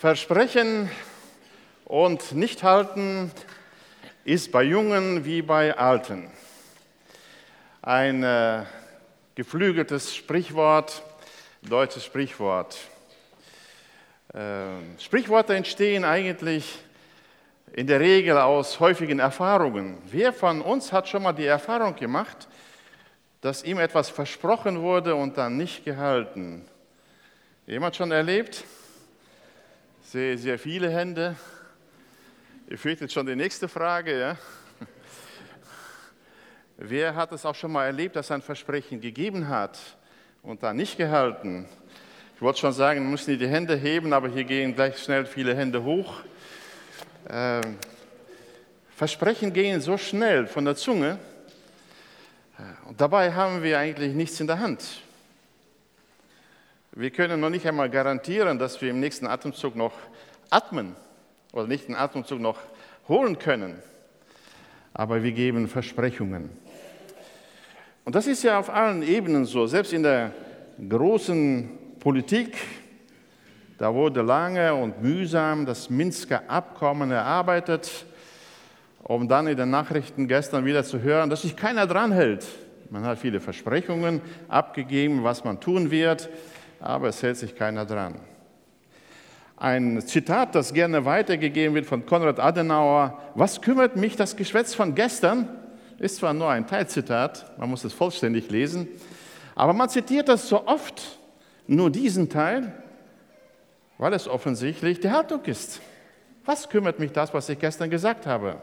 Versprechen und nicht halten ist bei Jungen wie bei Alten. Ein äh, geflügeltes Sprichwort, deutsches Sprichwort. Äh, Sprichworte entstehen eigentlich in der Regel aus häufigen Erfahrungen. Wer von uns hat schon mal die Erfahrung gemacht, dass ihm etwas versprochen wurde und dann nicht gehalten? Jemand schon erlebt? Sehe sehr viele Hände. Ihr fürchtet schon die nächste Frage. Ja? Wer hat es auch schon mal erlebt, dass ein Versprechen gegeben hat und dann nicht gehalten? Ich wollte schon sagen, wir müssen die Hände heben, aber hier gehen gleich schnell viele Hände hoch. Ähm, Versprechen gehen so schnell von der Zunge und dabei haben wir eigentlich nichts in der Hand. Wir können noch nicht einmal garantieren, dass wir im nächsten Atemzug noch atmen oder nicht den Atemzug noch holen können. Aber wir geben Versprechungen. Und das ist ja auf allen Ebenen so, selbst in der großen Politik. Da wurde lange und mühsam das Minsker Abkommen erarbeitet, um dann in den Nachrichten gestern wieder zu hören, dass sich keiner dran hält. Man hat viele Versprechungen abgegeben, was man tun wird aber es hält sich keiner dran. Ein Zitat, das gerne weitergegeben wird von Konrad Adenauer, was kümmert mich das Geschwätz von gestern? Ist zwar nur ein Teilzitat, man muss es vollständig lesen, aber man zitiert das so oft, nur diesen Teil, weil es offensichtlich die Haltung ist. Was kümmert mich das, was ich gestern gesagt habe?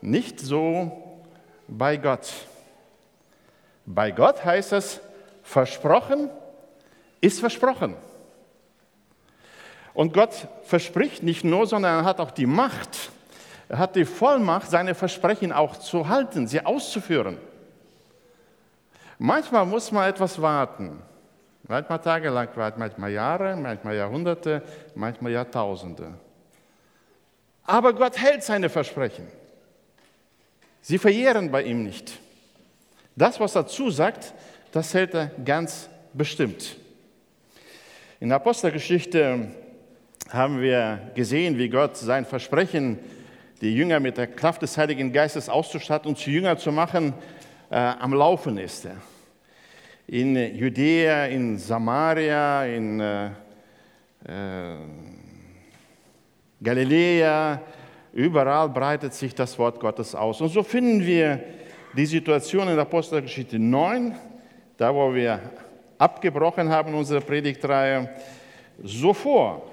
Nicht so bei Gott. Bei Gott heißt es versprochen, ist versprochen. Und Gott verspricht nicht nur, sondern er hat auch die Macht, er hat die Vollmacht, seine Versprechen auch zu halten, sie auszuführen. Manchmal muss man etwas warten. Manchmal tagelang manchmal Jahre, manchmal Jahrhunderte, manchmal Jahrtausende. Aber Gott hält seine Versprechen. Sie verjähren bei ihm nicht. Das, was er zusagt, das hält er ganz bestimmt. In der Apostelgeschichte haben wir gesehen, wie Gott sein Versprechen, die Jünger mit der Kraft des Heiligen Geistes auszustatten und zu Jünger zu machen, äh, am Laufen ist. In Judäa, in Samaria, in äh, äh, Galiläa, überall breitet sich das Wort Gottes aus. Und so finden wir die Situation in der Apostelgeschichte 9, da wo wir abgebrochen haben, unsere Predigtreihe, so vor.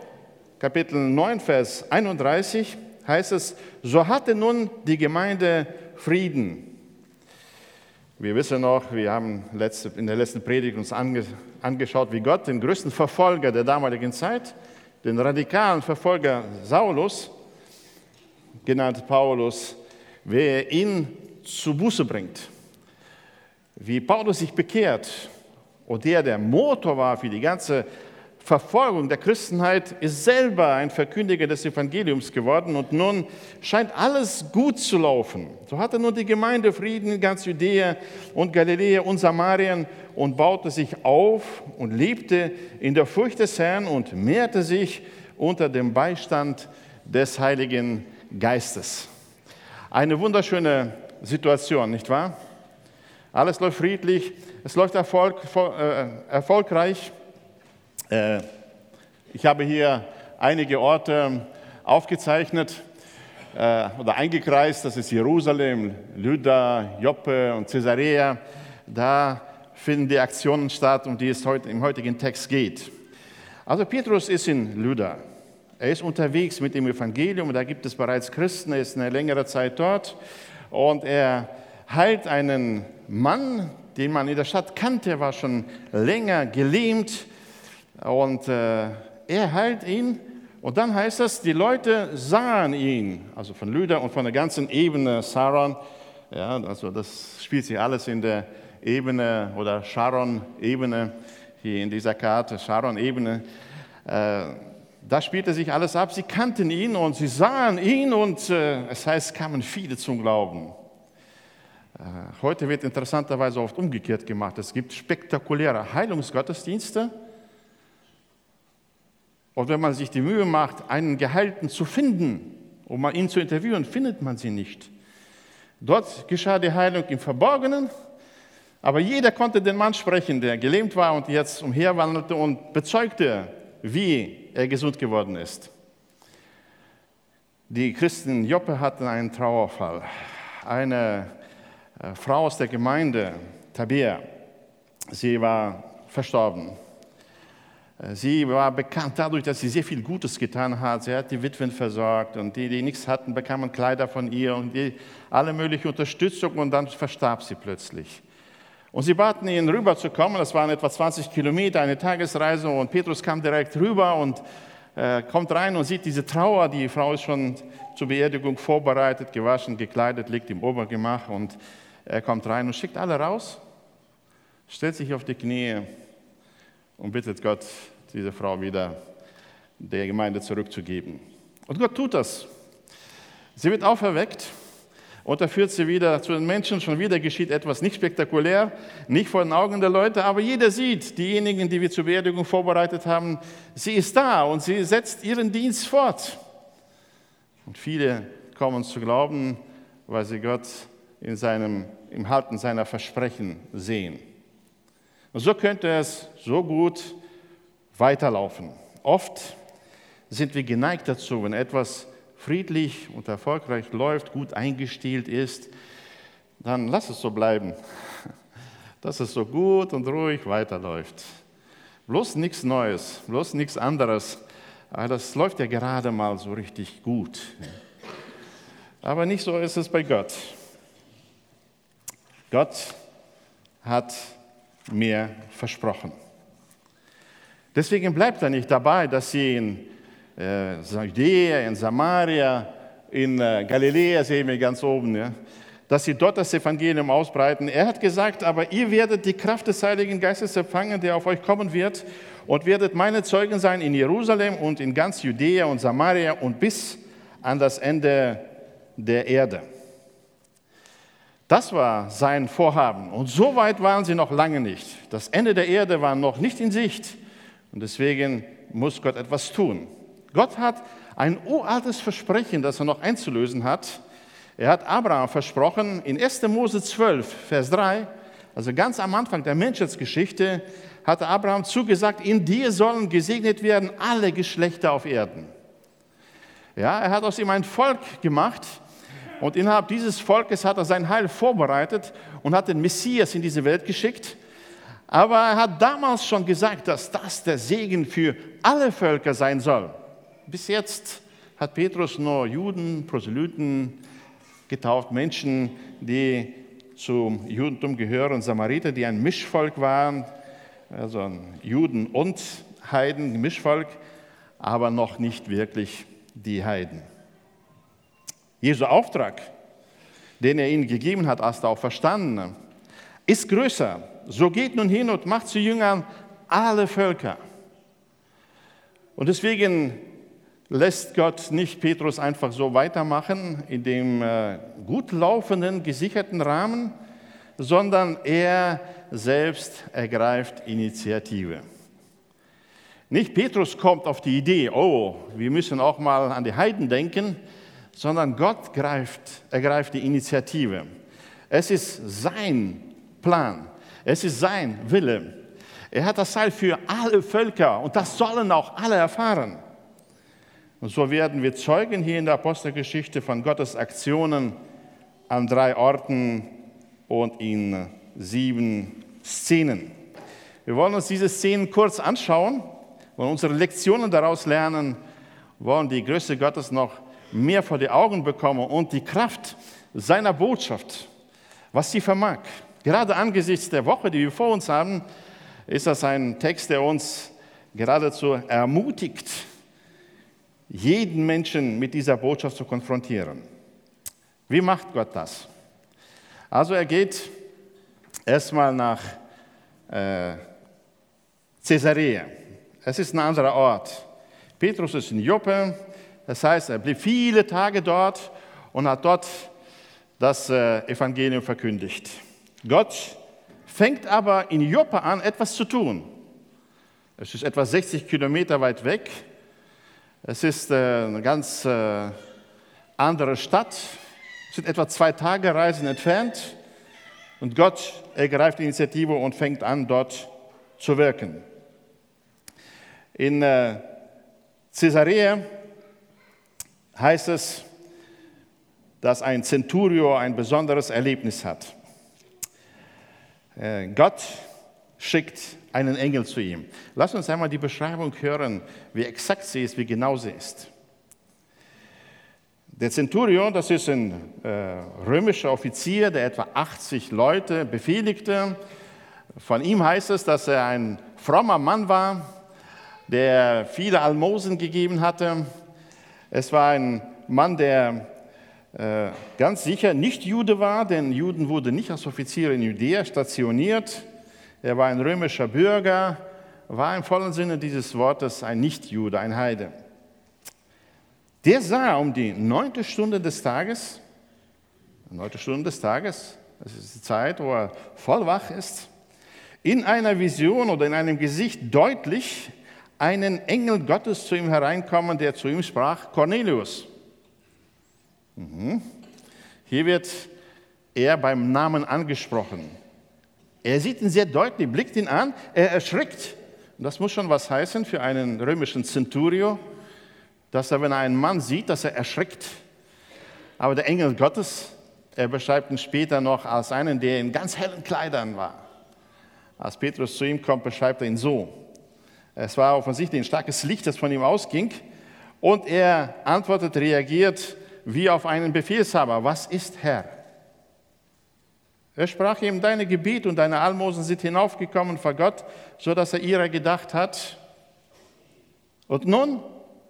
Kapitel 9, Vers 31 heißt es, so hatte nun die Gemeinde Frieden. Wir wissen noch, wir haben in der letzten Predigt uns angeschaut, wie Gott den größten Verfolger der damaligen Zeit, den radikalen Verfolger Saulus, genannt Paulus, wer ihn zu Buße bringt. Wie Paulus sich bekehrt und der der Motor war für die ganze Verfolgung der Christenheit, ist selber ein Verkündiger des Evangeliums geworden und nun scheint alles gut zu laufen. So hatte nun die Gemeinde Frieden in ganz Judäa und Galiläa und Samarien und baute sich auf und lebte in der Furcht des Herrn und mehrte sich unter dem Beistand des Heiligen Geistes. Eine wunderschöne Situation, nicht wahr? Alles läuft friedlich, es läuft Erfolg, äh, erfolgreich. Äh, ich habe hier einige Orte aufgezeichnet äh, oder eingekreist. Das ist Jerusalem, Lydda, Joppe und Caesarea. Da finden die Aktionen statt, um die es heute, im heutigen Text geht. Also Petrus ist in Lydda. Er ist unterwegs mit dem Evangelium, da gibt es bereits Christen, er ist eine längere Zeit dort und er heilt einen Mann, den man in der Stadt kannte, war schon länger gelähmt und äh, er heilt ihn. Und dann heißt es, die Leute sahen ihn, also von Lüder und von der ganzen Ebene Saron. Ja, also das spielt sich alles in der Ebene oder Sharon-Ebene, hier in dieser Karte, Sharon-Ebene. Äh, da spielte sich alles ab. Sie kannten ihn und sie sahen ihn und äh, es heißt, kamen viele zum Glauben. Äh, heute wird interessanterweise oft umgekehrt gemacht. Es gibt spektakuläre Heilungsgottesdienste Und wenn man sich die Mühe macht, einen Geheilten zu finden, um ihn zu interviewen, findet man sie nicht. Dort geschah die Heilung im Verborgenen, aber jeder konnte den Mann sprechen, der gelähmt war und jetzt umherwandelte und bezeugte, wie er gesund geworden ist. Die Christen in Joppe hatten einen Trauerfall. Eine Frau aus der Gemeinde, Tabea, sie war verstorben. Äh, sie war bekannt dadurch, dass sie sehr viel Gutes getan hat. Sie hat die Witwen versorgt und die, die nichts hatten, bekamen Kleider von ihr und die, alle mögliche Unterstützung und dann verstarb sie plötzlich. Und sie baten ihn rüberzukommen, das waren etwa 20 Kilometer, eine Tagesreise und Petrus kam direkt rüber und äh, kommt rein und sieht diese Trauer, die Frau ist schon zur Beerdigung vorbereitet, gewaschen, gekleidet, liegt im Obergemach und er kommt rein und schickt alle raus, stellt sich auf die Knie und bittet Gott, diese Frau wieder der Gemeinde zurückzugeben. Und Gott tut das. Sie wird auferweckt und er führt sie wieder zu den Menschen. Schon wieder geschieht etwas nicht spektakulär, nicht vor den Augen der Leute, aber jeder sieht, diejenigen, die wir zur Beerdigung vorbereitet haben, sie ist da und sie setzt ihren Dienst fort. Und viele kommen zu glauben, weil sie Gott in seinem, im Halten seiner Versprechen sehen. Und so könnte es so gut weiterlaufen. Oft sind wir geneigt dazu, wenn etwas friedlich und erfolgreich läuft, gut eingestielt ist, dann lass es so bleiben, dass es so gut und ruhig weiterläuft. Bloß nichts Neues, bloß nichts anderes. Das läuft ja gerade mal so richtig gut. Aber nicht so ist es bei Gott. Gott hat mir versprochen. Deswegen bleibt er nicht dabei, dass sie in äh, Judäa, in Samaria, in äh, Galiläa, sehen wir ganz oben, ja, dass sie dort das Evangelium ausbreiten. Er hat gesagt, aber ihr werdet die Kraft des Heiligen Geistes empfangen, der auf euch kommen wird, und werdet meine Zeugen sein in Jerusalem und in ganz Judäa und Samaria und bis an das Ende der Erde. Das war sein Vorhaben. Und so weit waren sie noch lange nicht. Das Ende der Erde war noch nicht in Sicht. Und deswegen muss Gott etwas tun. Gott hat ein uraltes Versprechen, das er noch einzulösen hat. Er hat Abraham versprochen, in 1. Mose 12, Vers 3, also ganz am Anfang der Menschheitsgeschichte, hatte Abraham zugesagt, in dir sollen gesegnet werden alle Geschlechter auf Erden. Ja, er hat aus ihm ein Volk gemacht, und innerhalb dieses Volkes hat er sein Heil vorbereitet und hat den Messias in diese Welt geschickt. Aber er hat damals schon gesagt, dass das der Segen für alle Völker sein soll. Bis jetzt hat Petrus nur Juden, Proselyten getauft, Menschen, die zum Judentum gehören, Samariter, die ein Mischvolk waren, also Juden und Heiden, Mischvolk, aber noch nicht wirklich die Heiden. Jesu Auftrag, den er ihnen gegeben hat, als der Auferstandene, ist größer. So geht nun hin und macht zu Jüngern alle Völker. Und deswegen lässt Gott nicht Petrus einfach so weitermachen in dem äh, gut laufenden, gesicherten Rahmen, sondern er selbst ergreift Initiative. Nicht Petrus kommt auf die Idee, oh, wir müssen auch mal an die Heiden denken, sondern Gott greift, ergreift die Initiative. Es ist sein Plan, es ist sein Wille. Er hat das Heil für alle Völker und das sollen auch alle erfahren. Und so werden wir Zeugen hier in der Apostelgeschichte von Gottes Aktionen an drei Orten und in sieben Szenen. Wir wollen uns diese Szenen kurz anschauen, wollen unsere Lektionen daraus lernen, wollen die Größe Gottes noch mehr vor die Augen bekommen und die Kraft seiner Botschaft, was sie vermag. Gerade angesichts der Woche, die wir vor uns haben, ist das ein Text, der uns geradezu ermutigt, jeden Menschen mit dieser Botschaft zu konfrontieren. Wie macht Gott das? Also er geht erstmal nach äh, Caesarea. Es ist ein anderer Ort. Petrus ist in Joppe, das heißt, er blieb viele Tage dort und hat dort das äh, Evangelium verkündigt. Gott fängt aber in Joppe an, etwas zu tun. Es ist etwa 60 Kilometer weit weg Es ist äh, eine ganz äh, andere Stadt, sind etwa zwei Tage Reisen entfernt. Und Gott ergreift die Initiative und fängt an, dort zu wirken. In Caesarea heißt es, dass ein Centurio ein besonderes Erlebnis hat. Äh, Gott schickt einen Engel zu ihm. Lass uns einmal die Beschreibung hören, wie exakt sie ist, wie genau sie ist. Der Centurion, das ist ein äh, römischer Offizier, der etwa 80 Leute befehligte. Von ihm heißt es, dass er ein frommer Mann war, der viele Almosen gegeben hatte. Es war ein Mann, der äh, ganz sicher nicht Jude war, denn Juden wurden nicht als Offizier in Judäa stationiert. Er war ein römischer Bürger, war im vollen Sinne dieses Wortes ein Nichtjude, ein Heide. Der sah um die neunte Stunde des Tages, neunte Stunde des Tages, das ist die Zeit, wo er voll wach ist, in einer Vision oder in einem Gesicht deutlich einen Engel Gottes zu ihm hereinkommen, der zu ihm sprach, Cornelius. Mhm. Hier wird er beim Namen angesprochen. Er sieht ihn sehr deutlich, blickt ihn an, er erschrickt. Und das muss schon was heißen für einen römischen Centurio, dass er, wenn er einen Mann sieht, dass er erschrickt. Aber der Engel Gottes, er beschreibt ihn später noch als einen, der in ganz hellen Kleidern war. Als Petrus zu ihm kommt, beschreibt er ihn so. Es war offensichtlich ein starkes Licht, das von ihm ausging. Und er antwortet, reagiert wie auf einen Befehlshaber. Was ist Herr? Er sprach ihm, deine Gebet und deine Almosen sind hinaufgekommen vor Gott, so dass er ihrer gedacht hat. Und nun,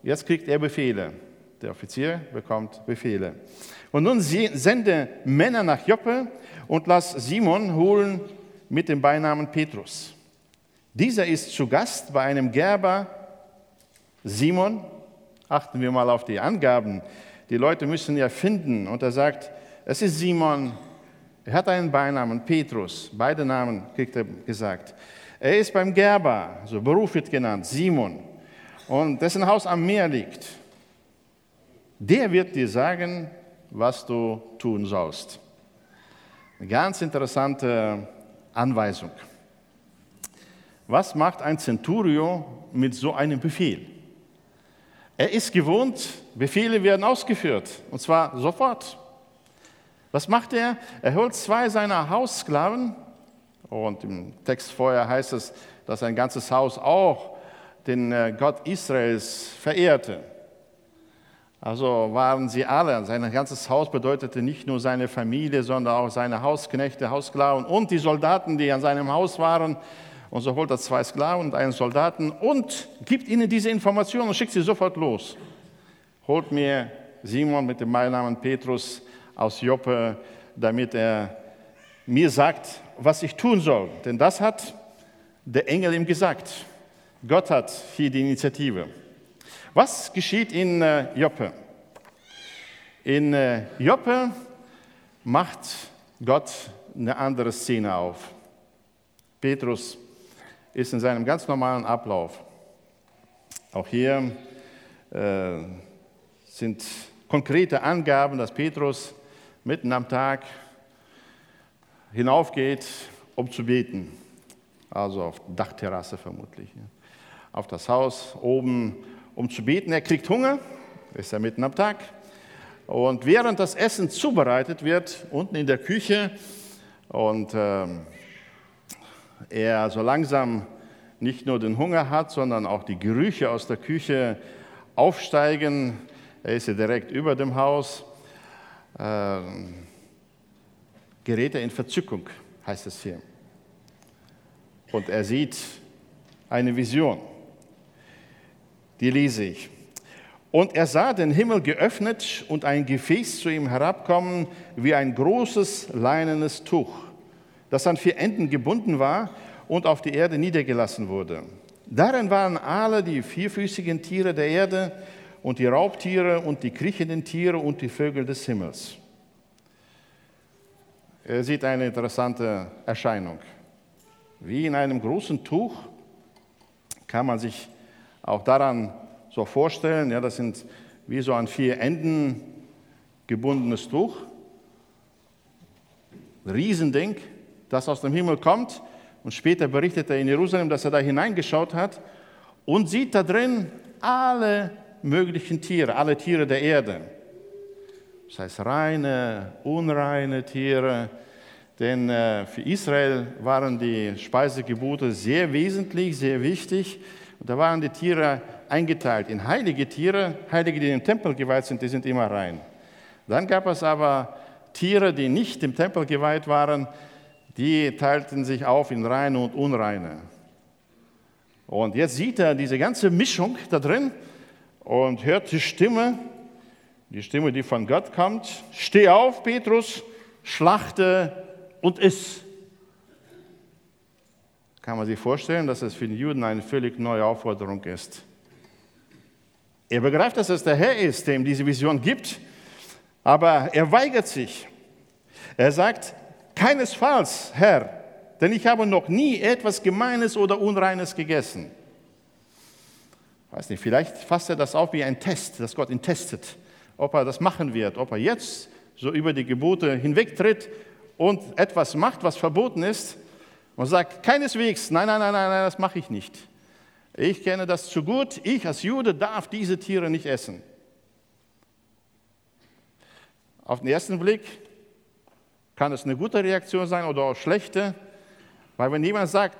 Jetzt kriegt er Befehle. Der Offizier bekommt Befehle. Und nun sende Männer nach Joppe und lass Simon holen mit dem Beinamen Petrus. Dieser ist zu Gast bei einem Gerber Simon. Achten wir mal auf die Angaben. Die Leute müssen ja finden. Und er sagt, es ist Simon. Er hat einen Beinamen, Petrus. Beide Namen kriegt er gesagt. Er ist beim Gerber, so Beruf wird genannt, Simon und dessen Haus am Meer liegt, der wird dir sagen, was du tun sollst. Eine ganz interessante Anweisung. Was macht ein Centurio mit so einem Befehl? Er ist gewohnt, Befehle werden ausgeführt, und zwar sofort. Was macht er? Er holt zwei seiner Haussklaven, und im Text vorher heißt es, dass sein ganzes Haus auch den äh, Gott Israels verehrte. Also waren sie alle, sein ganzes Haus bedeutete nicht nur seine Familie, sondern auch seine Hausknechte, Haussklaven und die Soldaten, die an seinem Haus waren. Und so holt er zwei Sklaven und einen Soldaten und gibt ihnen diese Information und schickt sie sofort los. Holt mir Simon mit dem Beinamen Petrus aus Joppe, damit er mir sagt, was ich tun soll. Denn das hat der Engel ihm gesagt. Gott hat hier die Initiative. Was geschieht in äh, Joppe? In äh, Joppe macht Gott eine andere Szene auf. Petrus ist in seinem ganz normalen Ablauf. Auch hier äh, sind konkrete Angaben, dass Petrus mitten am Tag hinaufgeht, um zu beten. Also auf Dachterrasse vermutlich auf das Haus oben, um zu beten. Er kriegt Hunger, ist ja mitten am Tag. Und während das Essen zubereitet wird, unten in der Küche, und äh, er so langsam nicht nur den Hunger hat, sondern auch die Gerüche aus der Küche aufsteigen, er ist ja direkt über dem Haus, äh, gerät er in Verzückung, heißt es hier. Und er sieht eine Vision die lese ich. Und er sah den Himmel geöffnet und ein Gefäß zu ihm herabkommen wie ein großes leinenes Tuch, das an vier Enden gebunden war und auf die Erde niedergelassen wurde. Darin waren alle die vierfüßigen Tiere der Erde und die Raubtiere und die kriechenden Tiere und die Vögel des Himmels. Er sieht eine interessante Erscheinung. Wie in einem großen Tuch kann man sich auch daran so vorstellen. Ja, das sind wie so an vier Enden gebundenes Tuch. Riesending, das aus dem Himmel kommt. Und später berichtet er in Jerusalem, dass er da hineingeschaut hat und sieht da drin alle möglichen Tiere, alle Tiere der Erde. Das heißt reine, unreine Tiere. Denn äh, für Israel waren die Speisegebote sehr wesentlich, sehr wichtig. Und da waren die Tiere eingeteilt in heilige Tiere. Heilige, die im Tempel geweiht sind, die sind immer rein. Dann gab es aber Tiere, die nicht im Tempel geweiht waren, die teilten sich auf in reine und unreine. Und jetzt sieht er diese ganze Mischung da drin und hört die Stimme, die Stimme, die von Gott kommt. Steh auf, Petrus, schlachte und iss. Kann man sich vorstellen, dass es für den Juden eine völlig neue Aufforderung ist. Er begreift, dass es der Herr ist, der ihm diese Vision gibt, aber er weigert sich. Er sagt, keinesfalls, Herr, denn ich habe noch nie etwas Gemeines oder Unreines gegessen. Weiß nicht, vielleicht fasst er das auf wie ein Test, dass Gott ihn testet, ob er das machen wird, ob er jetzt so über die Gebote hinwegtritt und etwas macht, was verboten ist und sagt, keineswegs, nein, nein, nein, nein, nein das mache ich nicht. Ich kenne das zu gut, ich als Jude darf diese Tiere nicht essen. Auf den ersten Blick kann es eine gute Reaktion sein oder auch schlechte, weil wenn jemand sagt,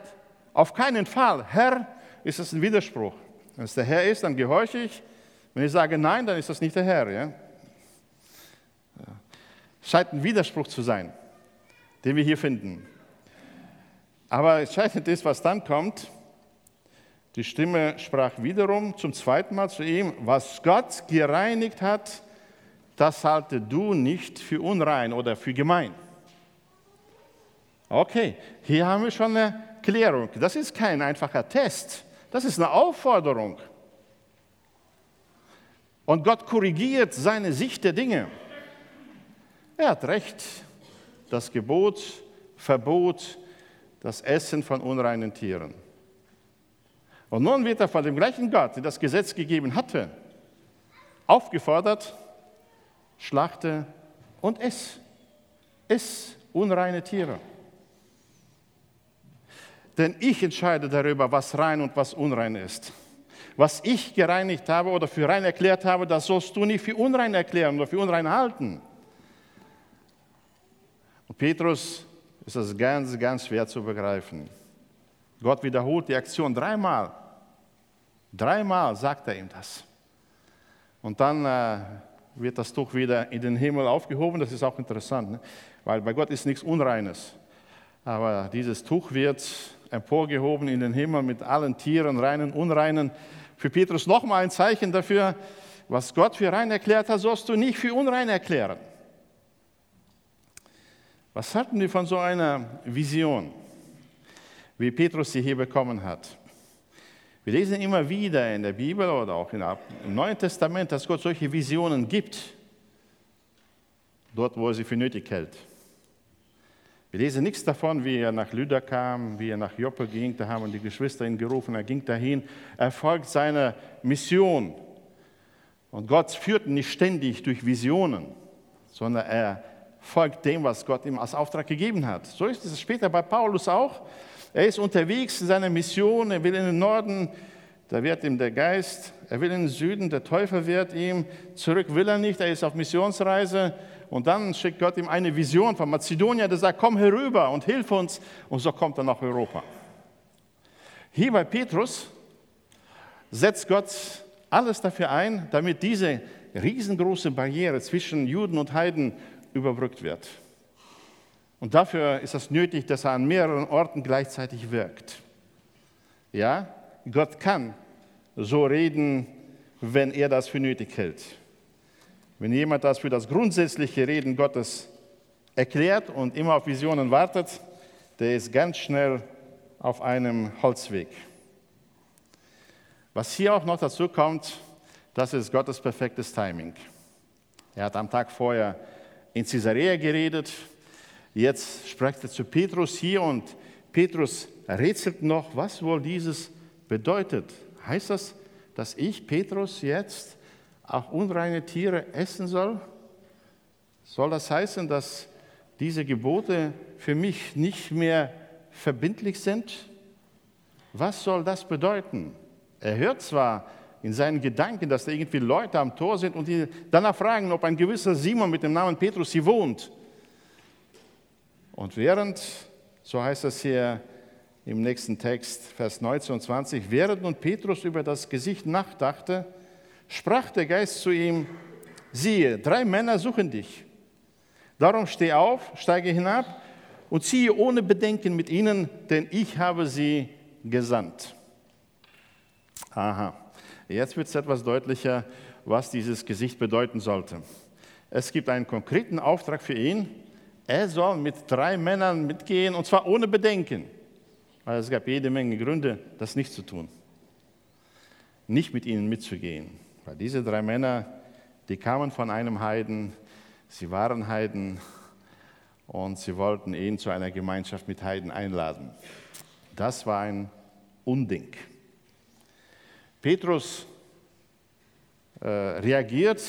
auf keinen Fall, Herr, ist es ein Widerspruch. Wenn es der Herr ist, dann gehorche ich. Wenn ich sage Nein, dann ist das nicht der Herr. Ja? Scheint ein Widerspruch zu sein, den wir hier finden. Aber entscheidend ist, was dann kommt. Die Stimme sprach wiederum zum zweiten Mal zu ihm, was Gott gereinigt hat, das halte du nicht für unrein oder für gemein. Okay, hier haben wir schon eine Klärung. Das ist kein einfacher Test. Das ist eine Aufforderung. Und Gott korrigiert seine Sicht der Dinge. Er hat recht. Das Gebot verbot das Essen von unreinen Tieren. Und nun wird er von dem gleichen Gott, der das Gesetz gegeben hatte, aufgefordert, schlachte und ess. Iss unreine Tiere. Denn ich entscheide darüber, was rein und was unrein ist. Was ich gereinigt habe oder für rein erklärt habe, das sollst du nicht für unrein erklären oder für unrein halten. Und Petrus ist das ganz, ganz schwer zu begreifen. Gott wiederholt die Aktion dreimal. Dreimal sagt er ihm das. Und dann äh, wird das Tuch wieder in den Himmel aufgehoben. Das ist auch interessant, ne? weil bei Gott ist nichts Unreines. Aber dieses Tuch wird emporgehoben in den Himmel mit allen Tieren, reinen, unreinen. Für Petrus nochmal ein Zeichen dafür, was Gott für rein erklärt hat, sollst du nicht für unrein erklären. Was halten wir von so einer Vision, wie Petrus sie hier bekommen hat? Wir lesen immer wieder in der Bibel oder auch im Neuen Testament, dass Gott solche Visionen gibt, dort, wo er sie für nötig hält. Wir lesen nichts davon, wie er nach Lüder kam, wie er nach Joppe ging. Da haben die Geschwister ihn gerufen. Er ging dahin. Er folgt seiner Mission. Und Gott führt nicht ständig durch Visionen, sondern er folgt dem, was Gott ihm als Auftrag gegeben hat. So ist es später bei Paulus auch. Er ist unterwegs in seiner Mission. Er will in den Norden, da wird ihm der Geist. Er will in den Süden, der Teufel wird ihm. Zurück will er nicht. Er ist auf Missionsreise. Und dann schickt Gott ihm eine Vision von Mazedonien, der sagt, komm herüber und hilf uns. Und so kommt er nach Europa. Hier bei Petrus setzt Gott alles dafür ein, damit diese riesengroße Barriere zwischen Juden und Heiden überbrückt wird. Und dafür ist es nötig, dass er an mehreren Orten gleichzeitig wirkt. Ja, Gott kann so reden, wenn er das für nötig hält. Wenn jemand das für das grundsätzliche Reden Gottes erklärt und immer auf Visionen wartet, der ist ganz schnell auf einem Holzweg. Was hier auch noch dazu kommt, das ist Gottes perfektes Timing. Er hat am Tag vorher in Caesarea geredet, jetzt spricht er zu Petrus hier und Petrus rätselt noch, was wohl dieses bedeutet. Heißt das, dass ich, Petrus, jetzt auch unreine Tiere essen soll? Soll das heißen, dass diese Gebote für mich nicht mehr verbindlich sind? Was soll das bedeuten? Er hört zwar in seinen Gedanken, dass da irgendwie Leute am Tor sind und die danach fragen, ob ein gewisser Simon mit dem Namen Petrus hier wohnt. Und während, so heißt es hier im nächsten Text, Vers 19 und 20, während nun Petrus über das Gesicht nachdachte, sprach der Geist zu ihm, siehe, drei Männer suchen dich. Darum steh auf, steige hinab und ziehe ohne Bedenken mit ihnen, denn ich habe sie gesandt. Aha, jetzt wird es etwas deutlicher, was dieses Gesicht bedeuten sollte. Es gibt einen konkreten Auftrag für ihn. Er soll mit drei Männern mitgehen und zwar ohne Bedenken. Weil es gab jede Menge Gründe, das nicht zu tun. Nicht mit ihnen mitzugehen. Weil diese drei Männer, die kamen von einem Heiden, sie waren Heiden und sie wollten ihn zu einer Gemeinschaft mit Heiden einladen. Das war ein Unding. Petrus äh, reagiert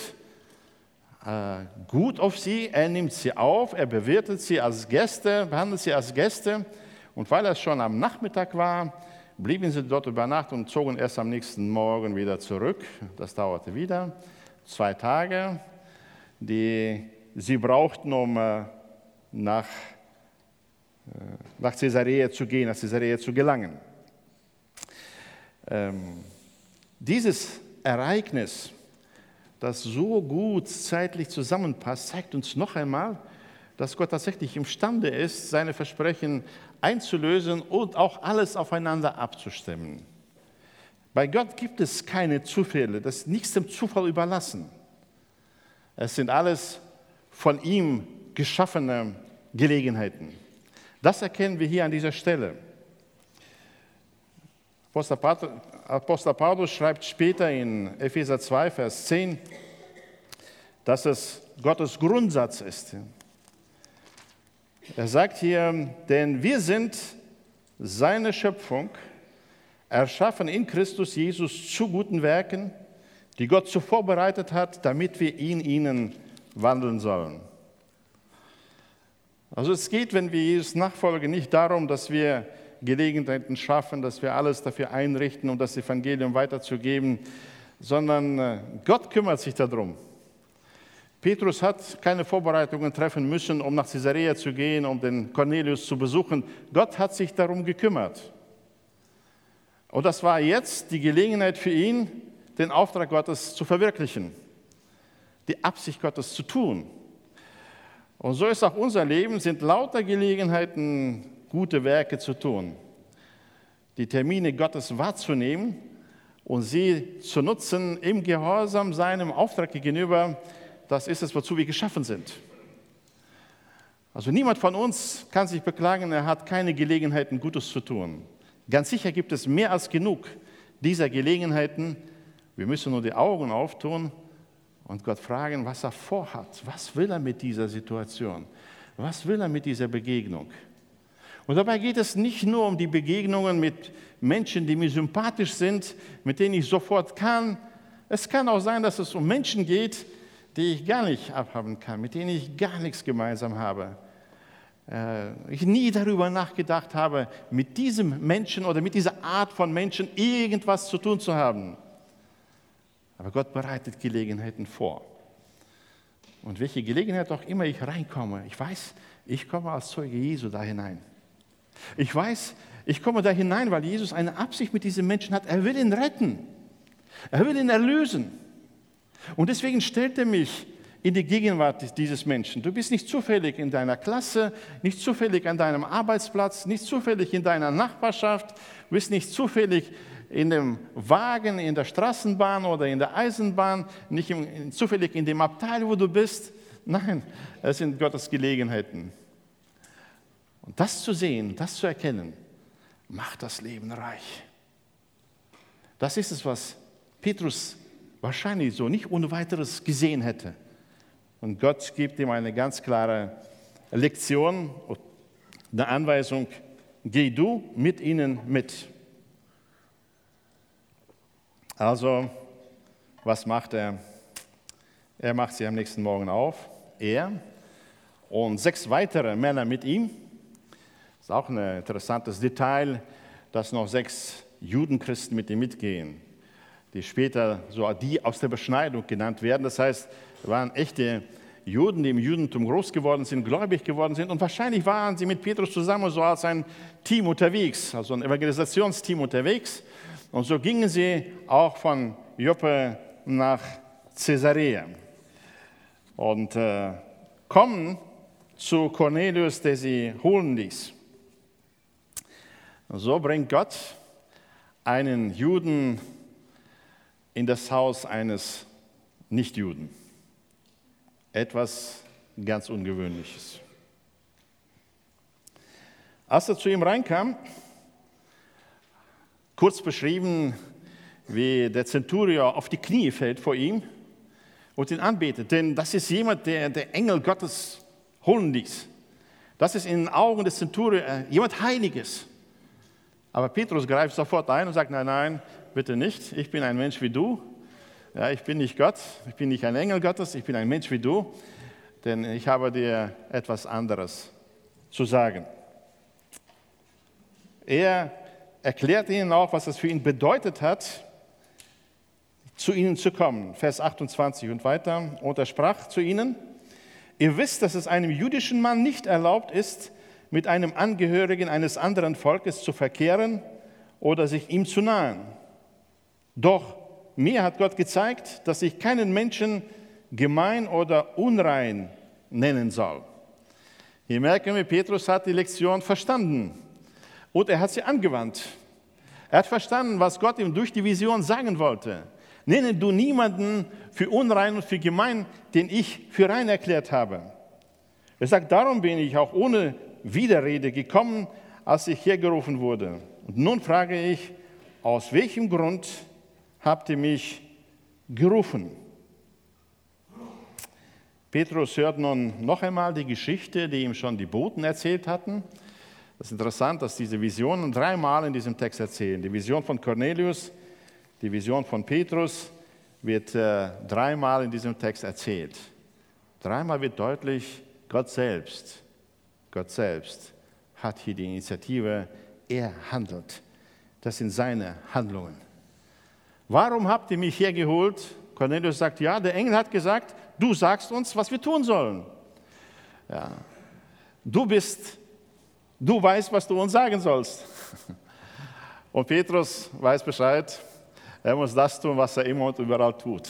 äh, gut auf sie, er nimmt sie auf, er bewertet sie als Gäste, behandelt sie als Gäste. Und weil es schon am Nachmittag war, blieben sie dort über Nacht und zogen erst am nächsten Morgen wieder zurück. Das dauerte wieder zwei Tage, die sie brauchten, um äh, nach äh, nach Caesarea zu gehen, nach Caesarea zu gelangen. Ähm, dieses Ereignis, das so gut zeitlich zusammenpasst, zeigt uns noch einmal, dass Gott tatsächlich imstande ist, seine Versprechen einzulösen und auch alles aufeinander abzustimmen. Bei Gott gibt es keine Zufälle, das ist nichts dem Zufall überlassen. Es sind alles von ihm geschaffene Gelegenheiten. Das erkennen wir hier an dieser Stelle. Apostel Paulus schreibt später in Epheser 2, Vers 10, dass es Gottes Grundsatz ist. Er sagt hier, denn wir sind seine Schöpfung, erschaffen in Christus Jesus zu guten Werken, die Gott zuvor bereitet hat, damit wir in ihnen wandeln sollen. Also es geht, wenn wir Jesus nachfolgen, nicht darum, dass wir Gelegenheiten schaffen, dass wir alles dafür einrichten, um das Evangelium weiterzugeben, sondern äh, Gott kümmert sich darum. Petrus hat keine Vorbereitungen treffen müssen, um nach Caesarea zu gehen, um den Cornelius zu besuchen. Gott hat sich darum gekümmert. Und das war jetzt die Gelegenheit für ihn, den Auftrag Gottes zu verwirklichen, die Absicht Gottes zu tun. Und so ist auch unser Leben, sind lauter Gelegenheiten, gute Werke zu tun, die Termine Gottes wahrzunehmen und sie zu nutzen im Gehorsam seinem Auftrag gegenüber. Das ist es, wozu wir geschaffen sind. Also niemand von uns kann sich beklagen, er hat keine Gelegenheiten, Gutes zu tun. Ganz sicher gibt es mehr als genug dieser Gelegenheiten. Wir müssen nur die Augen auftun und Gott fragen, was er vorhat. Was will er mit dieser Situation? Was will er mit dieser Begegnung? Und dabei geht es nicht nur um die Begegnungen mit Menschen, die mir sympathisch sind, mit denen ich sofort kann. Es kann auch sein, dass es um Menschen geht, die ich gar nicht abhaben kann, mit denen ich gar nichts gemeinsam habe. Äh, ich nie darüber nachgedacht habe, mit diesem Menschen oder mit dieser Art von Menschen irgendwas zu tun zu haben. Aber Gott bereitet Gelegenheiten vor. Und welche Gelegenheit auch immer ich reinkomme, ich weiß, ich komme als Zeuge Jesu da hinein. Ich weiß, ich komme da hinein, weil Jesus eine Absicht mit diesem Menschen hat. Er will ihn retten. Er will ihn erlösen. Und deswegen stellt er mich in die Gegenwart dieses Menschen. Du bist nicht zufällig in deiner Klasse, nicht zufällig an deinem Arbeitsplatz, nicht zufällig in deiner Nachbarschaft, du bist nicht zufällig in dem Wagen, in der Straßenbahn oder in der Eisenbahn, nicht im, zufällig in dem Abteil, wo du bist. Nein, es sind Gottes Gelegenheiten. Und das zu sehen, das zu erkennen, macht das Leben reich. Das ist es, was Petrus wahrscheinlich so nicht ohne weiteres gesehen hätte. Und Gott gibt ihm eine ganz klare Lektion, eine Anweisung, geh du mit ihnen mit. Also, was macht er? Er macht sich am nächsten Morgen auf, er und sechs weitere Männer mit ihm. Das ist auch ein interessantes Detail, dass noch sechs Judenchristen mit ihm mitgehen, die später so die aus der Beschneidung genannt werden. Das heißt, waren echte Juden, die im Judentum groß geworden sind, gläubig geworden sind. Und wahrscheinlich waren sie mit Petrus zusammen so als ein Team unterwegs, also ein Evangelisationsteam unterwegs. Und so gingen sie auch von Joppe nach Caesarea und äh, kommen zu Cornelius, der sie holen ließ. So bringt Gott einen Juden in das Haus eines Nichtjuden. Etwas ganz Ungewöhnliches. Als er zu ihm reinkam, kurz beschrieben, wie der Zenturier auf die Knie fällt vor ihm und ihn anbetet. Denn das ist jemand, der der Engel Gottes holen ließ. Das ist in den Augen des Zenturiers äh, jemand Heiliges. Aber Petrus greift sofort ein und sagt, nein, nein, bitte nicht. Ich bin ein Mensch wie du. Ja, ich bin nicht Gott, ich bin nicht ein Engel Gottes, ich bin ein Mensch wie du. Denn ich habe dir etwas anderes zu sagen. Er erklärt ihnen auch, was es für ihn bedeutet hat, zu ihnen zu kommen. Vers 28 und weiter. Und er sprach zu ihnen, ihr wisst, dass es einem jüdischen Mann nicht erlaubt ist, mit einem Angehörigen eines anderen Volkes zu verkehren oder sich ihm zu nahen. Doch mir hat Gott gezeigt, dass ich keinen Menschen gemein oder unrein nennen soll. Hier merken wir, Petrus hat die Lektion verstanden. Und er hat sie angewandt. Er hat verstanden, was Gott ihm durch die Vision sagen wollte. Nenne du niemanden für unrein und für gemein, den ich für rein erklärt habe. Er sagt, darum bin ich auch ohne Widerrede gekommen, als ich hergerufen wurde. Und nun frage ich, aus welchem Grund habt ihr mich gerufen? Petrus hört nun noch einmal die Geschichte, die ihm schon die Boten erzählt hatten. Es ist interessant, dass diese Visionen dreimal in diesem Text erzählen. Die Vision von Cornelius, die Vision von Petrus wird äh, dreimal in diesem Text erzählt. Dreimal wird deutlich, Gott selbst, Gott selbst hat hier die Initiative, er handelt. Das sind seine Handlungen. Warum habt ihr mich hergeholt? Cornelius sagt, ja, der Engel hat gesagt, du sagst uns, was wir tun sollen. Ja. Du bist Du weißt, was du uns sagen sollst. Und Petrus weiß Bescheid. Er muss das tun, was er immer und überall tut.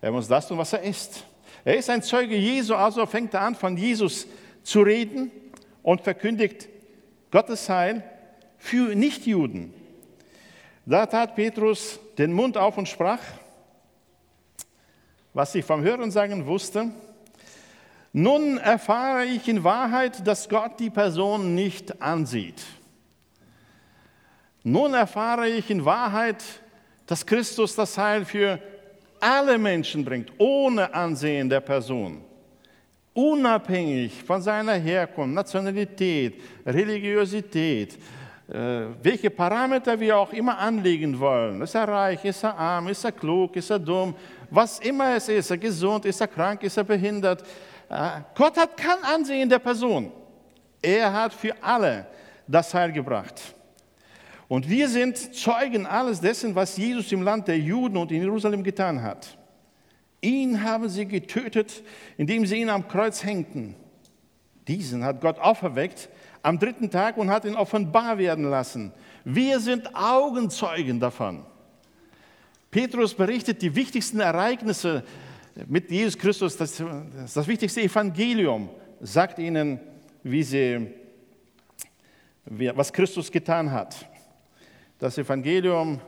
Er muss das tun, was er ist. Er ist ein Zeuge Jesu, also fängt er an, von Jesus zu reden und verkündigt Gottes Heil für Nichtjuden. Da tat Petrus den Mund auf und sprach, was ich vom Hörensagen wusste, nun erfahre ich in Wahrheit, dass Gott die Person nicht ansieht. Nun erfahre ich in Wahrheit, dass Christus das Heil für alle Menschen bringt, ohne Ansehen der Person, unabhängig von seiner Herkunft, Nationalität, Religiosität, welche Parameter wir auch immer anlegen wollen. Ist er reich, ist er arm, ist er klug, ist er dumm, was immer es ist, ist er gesund, ist er krank, ist er behindert, äh, Gott hat kein Ansehen der Person. Er hat für alle das Heil gebracht. Und wir sind Zeugen alles dessen, was Jesus im Land der Juden und in Jerusalem getan hat. Ihn haben sie getötet, indem sie ihn am Kreuz hängten. Diesen hat Gott auferweckt am dritten Tag und hat ihn offenbar werden lassen. Wir sind Augenzeugen davon. Petrus berichtet die wichtigsten Ereignisse mit Jesus Christus, das, das wichtigste Evangelium, sagt ihnen, wie sie, was Christus getan hat. Das Evangelium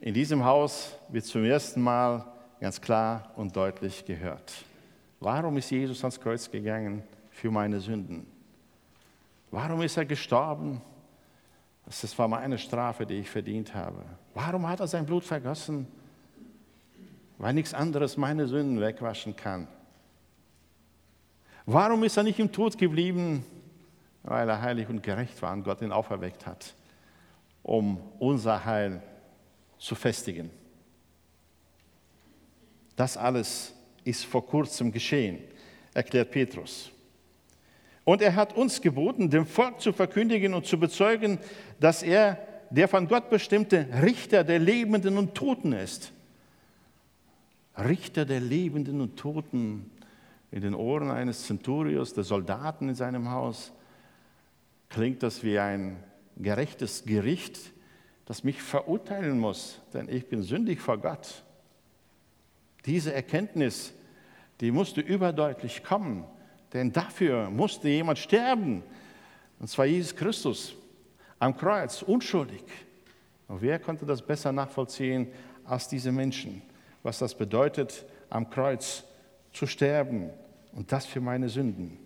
in diesem Haus wird zum ersten Mal ganz klar und deutlich gehört. Warum ist Jesus ans Kreuz gegangen? Für meine Sünden. Warum ist er gestorben? Das war meine Strafe, die ich verdient habe. Warum hat er sein Blut vergossen? weil nichts anderes meine Sünden wegwaschen kann. Warum ist er nicht im Tod geblieben? Weil er heilig und gerecht war und Gott ihn auferweckt hat, um unser Heil zu festigen. Das alles ist vor kurzem geschehen, erklärt Petrus. Und er hat uns geboten, dem Volk zu verkündigen und zu bezeugen, dass er der von Gott bestimmte Richter der Lebenden und Toten ist. Richter der Lebenden und Toten in den Ohren eines Centurios, der Soldaten in seinem Haus, klingt das wie ein gerechtes Gericht, das mich verurteilen muss, denn ich bin sündig vor Gott. Diese Erkenntnis, die musste überdeutlich kommen, denn dafür musste jemand sterben, und zwar Jesus Christus am Kreuz, unschuldig. Und wer konnte das besser nachvollziehen als diese Menschen? Was das bedeutet, am Kreuz zu sterben und das für meine Sünden.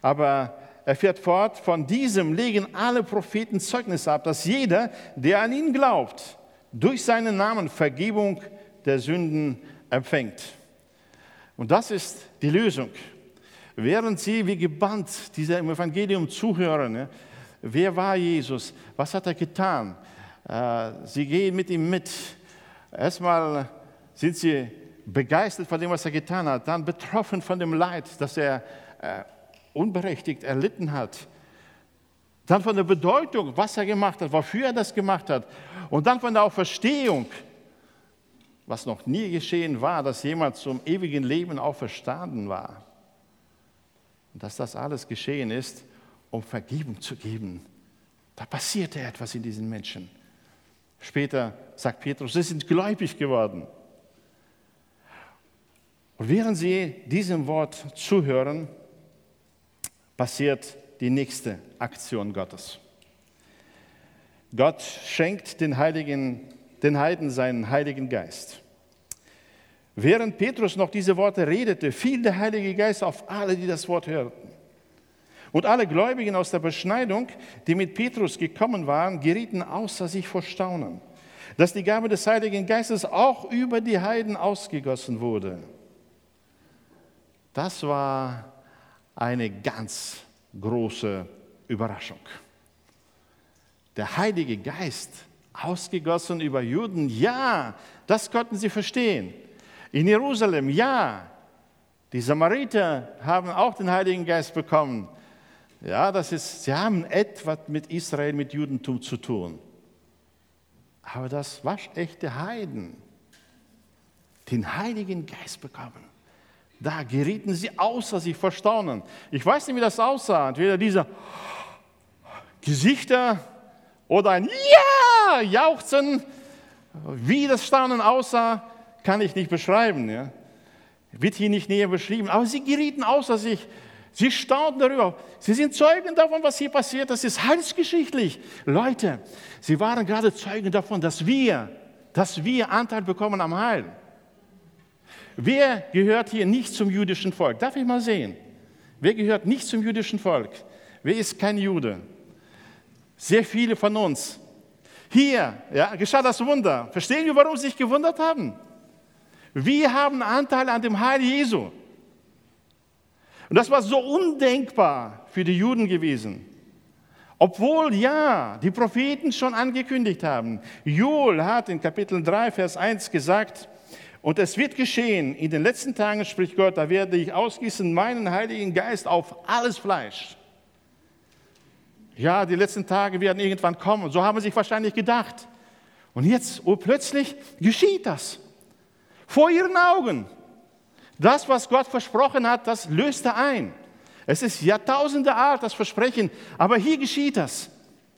Aber er fährt fort, von diesem legen alle Propheten Zeugnis ab, dass jeder, der an ihn glaubt, durch seinen Namen Vergebung der Sünden empfängt. Und das ist die Lösung. Während Sie wie gebannt diesem Evangelium zuhören, wer war Jesus? Was hat er getan? Äh, Sie gehen mit ihm mit. Erstmal sind Sie begeistert von dem, was er getan hat, dann betroffen von dem Leid, das er äh, unberechtigt erlitten hat. Dann von der Bedeutung, was er gemacht hat, wofür er das gemacht hat. Und dann von der Auferstehung, was noch nie geschehen war, dass jemand zum ewigen Leben auferstanden war. Und dass das alles geschehen ist, um Vergebung zu geben. Da passierte etwas in diesen Menschen. Später sagt Petrus, sie sind gläubig geworden. Und während sie diesem Wort zuhören, passiert die nächste Aktion Gottes. Gott schenkt den, Heiligen, den Heiden seinen Heiligen Geist. Während Petrus noch diese Worte redete, fiel der Heilige Geist auf alle, die das Wort hörten. Und alle Gläubigen aus der Beschneidung, die mit Petrus gekommen waren, gerieten außer sich vor Staunen, dass die Gabe des Heiligen Geistes auch über die Heiden ausgegossen wurde. Das war eine ganz große Überraschung. Der Heilige Geist ausgegossen über Juden, ja, das konnten sie verstehen. In Jerusalem, ja, die Samariter haben auch den Heiligen Geist bekommen. Ja, das ist, sie haben etwas mit Israel, mit Judentum zu tun. Aber das waschechte Heiden, den Heiligen Geist bekommen. Da gerieten sie außer sich vor Staunen. Ich weiß nicht, wie das aussah. Entweder diese Gesichter oder ein Ja, Jauchzen. Wie das Staunen aussah, kann ich nicht beschreiben. Ja. Wird hier nicht näher beschrieben. Aber sie gerieten außer sich. Sie staunten darüber. Sie sind Zeugen davon, was hier passiert. Das ist heilsgeschichtlich. Leute, sie waren gerade Zeugen davon, dass wir, dass wir Anteil bekommen am Heil. Wer gehört hier nicht zum jüdischen Volk? Darf ich mal sehen? Wer gehört nicht zum jüdischen Volk? Wer ist kein Jude? Sehr viele von uns. Hier ja, geschah das Wunder. Verstehen wir, warum sie sich gewundert haben? Wir haben Anteil an dem Heil Jesu. Und das war so undenkbar für die Juden gewesen. Obwohl ja, die Propheten schon angekündigt haben. Joel hat in Kapitel 3, Vers 1 gesagt, und es wird geschehen, in den letzten Tagen, spricht Gott, da werde ich ausgießen meinen Heiligen Geist auf alles Fleisch. Ja, die letzten Tage werden irgendwann kommen. So haben sie sich wahrscheinlich gedacht. Und jetzt, oh, plötzlich geschieht das. Vor ihren Augen. Das, was Gott versprochen hat, das löste ein. Es ist Jahrtausende alt, das Versprechen, aber hier geschieht das.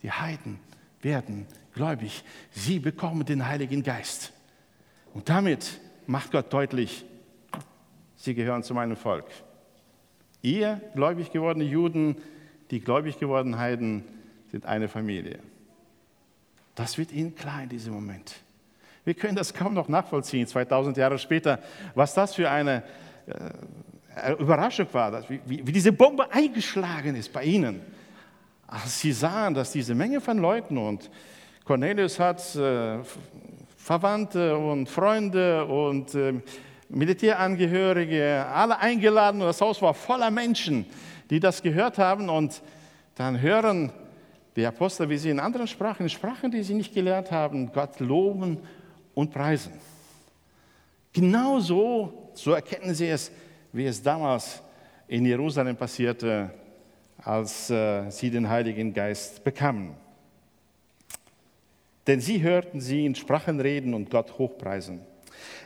Die Heiden werden gläubig. Sie bekommen den Heiligen Geist. Und damit macht Gott deutlich, sie gehören zu meinem Volk. Ihr gläubig gewordene Juden, die gläubig gewordenen Heiden sind eine Familie. Das wird ihnen klar in diesem Moment. Wir können das kaum noch nachvollziehen, 2000 Jahre später, was das für eine äh, Überraschung war, wie, wie, diese Bombe eingeschlagen ist bei ihnen. Als sie sahen, dass diese Menge von Leuten und Cornelius hat äh, Verwandte und Freunde und äh, Militärangehörige, alle eingeladen und das Haus war voller Menschen, die das gehört haben und dann hören die Apostel, wie sie in anderen Sprachen, Sprachen, die sie nicht gelernt haben, Gott loben und preisen. Genauso, so erkennen sie es, wie es damals in Jerusalem passierte, als äh, sie den Heiligen Geist bekamen. Denn sie hörten sie in Sprachen reden und Gott hochpreisen.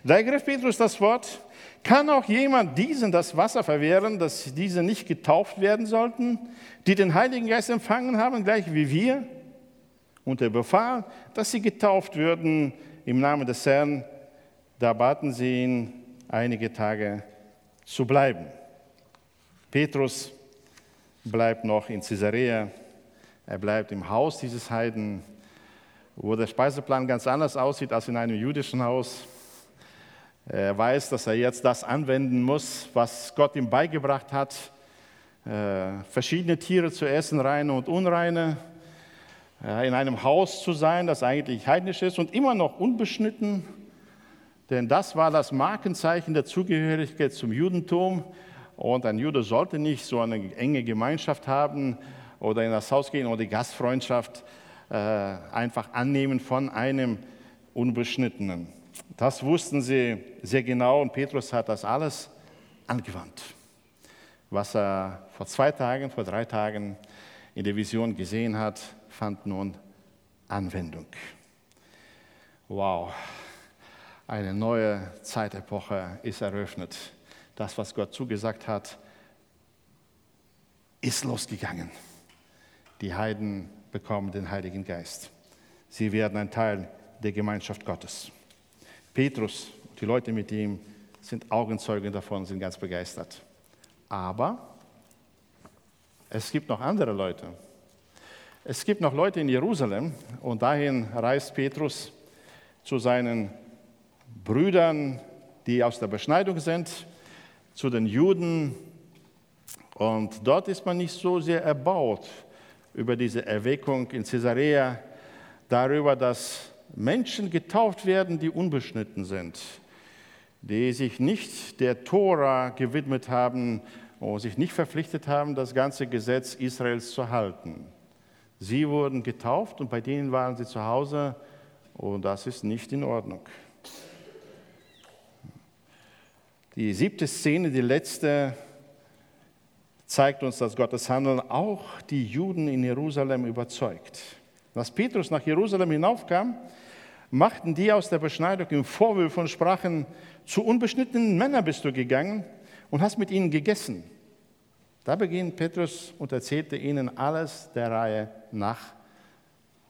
Da ergriff Petrus das Wort, kann auch jemand diesen das Wasser verwehren, dass diese nicht getauft werden sollten, die den Heiligen Geist empfangen haben, gleich wie wir? Und er befahl, dass sie getauft würden im Namen des Herrn. Da baten sie ihn, einige Tage zu bleiben. Petrus bleibt noch in Caesarea. Er bleibt im Haus dieses Heiden, wo der Speiseplan ganz anders aussieht als in einem jüdischen Haus. Er weiß, dass er jetzt das anwenden muss, was Gott ihm beigebracht hat, äh, verschiedene Tiere zu essen, reine und unreine, in einem Haus zu sein, das eigentlich heidnisch ist und immer noch unbeschnitten, denn das war das Markenzeichen der Zugehörigkeit zum Judentum. Und ein Jude sollte nicht so eine enge Gemeinschaft haben oder in das Haus gehen oder die Gastfreundschaft äh, einfach annehmen von einem Unbeschnittenen. Das wussten sie sehr genau und Petrus hat das alles angewandt. Was er vor zwei Tagen, vor drei Tagen in der Vision gesehen hat, fand nun Anwendung. Wow, eine neue Zeitepoche ist eröffnet. Das, was Gott zugesagt hat, ist losgegangen. Die Heiden bekommen den Heiligen Geist. Sie werden ein Teil der Gemeinschaft Gottes. Petrus und die Leute mit ihm sind Augenzeugen davon, sind ganz begeistert. Aber es gibt noch andere Leute. Es gibt noch Leute in Jerusalem und dahin reist Petrus zu seinen Brüdern, die aus der Beschneidung sind, zu den Juden. Und dort ist man nicht so sehr erbaut über diese Erweckung in Caesarea, darüber, dass Menschen getauft werden, die unbeschnitten sind, die sich nicht der Tora gewidmet haben und sich nicht verpflichtet haben, das ganze Gesetz Israels zu halten. Sie wurden getauft und bei denen waren sie zu Hause und das ist nicht in Ordnung. Die siebte Szene, die letzte, zeigt uns, dass Gottes Handeln auch die Juden in Jerusalem überzeugt. Als Petrus nach Jerusalem hinaufkam, machten die aus der Beschneidung ihm Vorwürfe und sprachen, zu unbeschnittenen Männern bist du gegangen und hast mit ihnen gegessen. Da beginnt Petrus und erzählte ihnen alles der Reihe nach,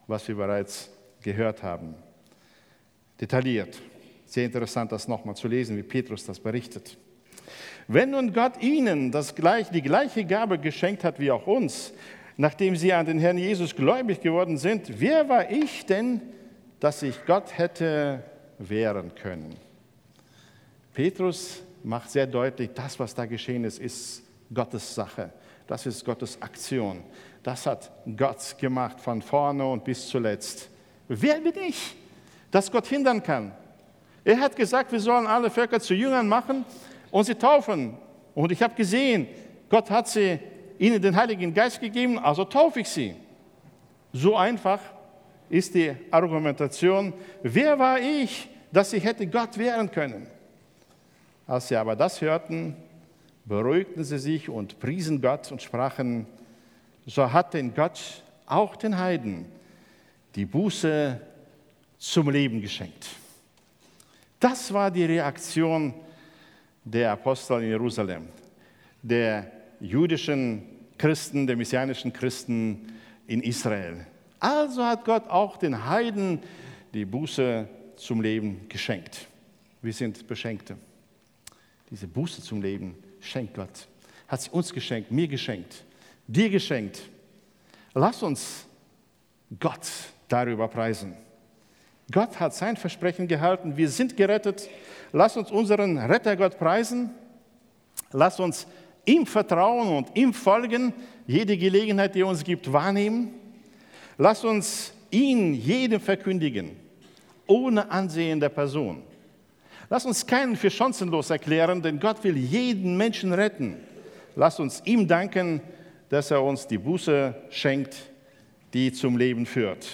was wir bereits gehört haben. Detailliert. Sehr interessant, das nochmal zu lesen, wie Petrus das berichtet. Wenn nun Gott ihnen das gleich, die gleiche Gabe geschenkt hat wie auch uns, nachdem sie an den Herrn Jesus gläubig geworden sind, wer war ich denn, dass ich Gott hätte wehren können? Petrus macht sehr deutlich, das, was da geschehen ist, ist Gottes Sache. Das ist Gottes Aktion. Das hat Gott gemacht von vorne und bis zuletzt. Wer bin ich, dass Gott hindern kann? Er hat gesagt, wir sollen alle Völker zu Jüngern machen und sie taufen. Und ich habe gesehen, Gott hat sie ihnen den Heiligen Geist gegeben, also taufe ich sie. So einfach ist die Argumentation. Wer war ich, dass ich hätte Gott wehren können? Als sie aber das hörten, beruhigten sie sich und priesen Gott und sprachen, so hat denn Gott auch den Heiden die Buße zum Leben geschenkt. Das war die Reaktion der Apostel in Jerusalem, der jüdischen Christen, der messianischen Christen in Israel. Also hat Gott auch den Heiden die Buße zum Leben geschenkt. Wir sind Beschenkte. Diese Buße zum Leben schenkt Gott. Hat sie uns geschenkt, mir geschenkt, dir geschenkt. Lass uns Gott darüber preisen. Gott hat sein Versprechen gehalten. Wir sind gerettet. Lass uns unseren Rettergott preisen. Lass uns ihm vertrauen und ihm folgen, jede Gelegenheit, die er uns gibt, wahrnehmen. Lass uns ihn jedem verkündigen, ohne Ansehen der Person. Lass uns keinen für chancenlos erklären, denn Gott will jeden Menschen retten. Lass uns ihm danken, dass er uns die Buße schenkt, die zum Leben führt.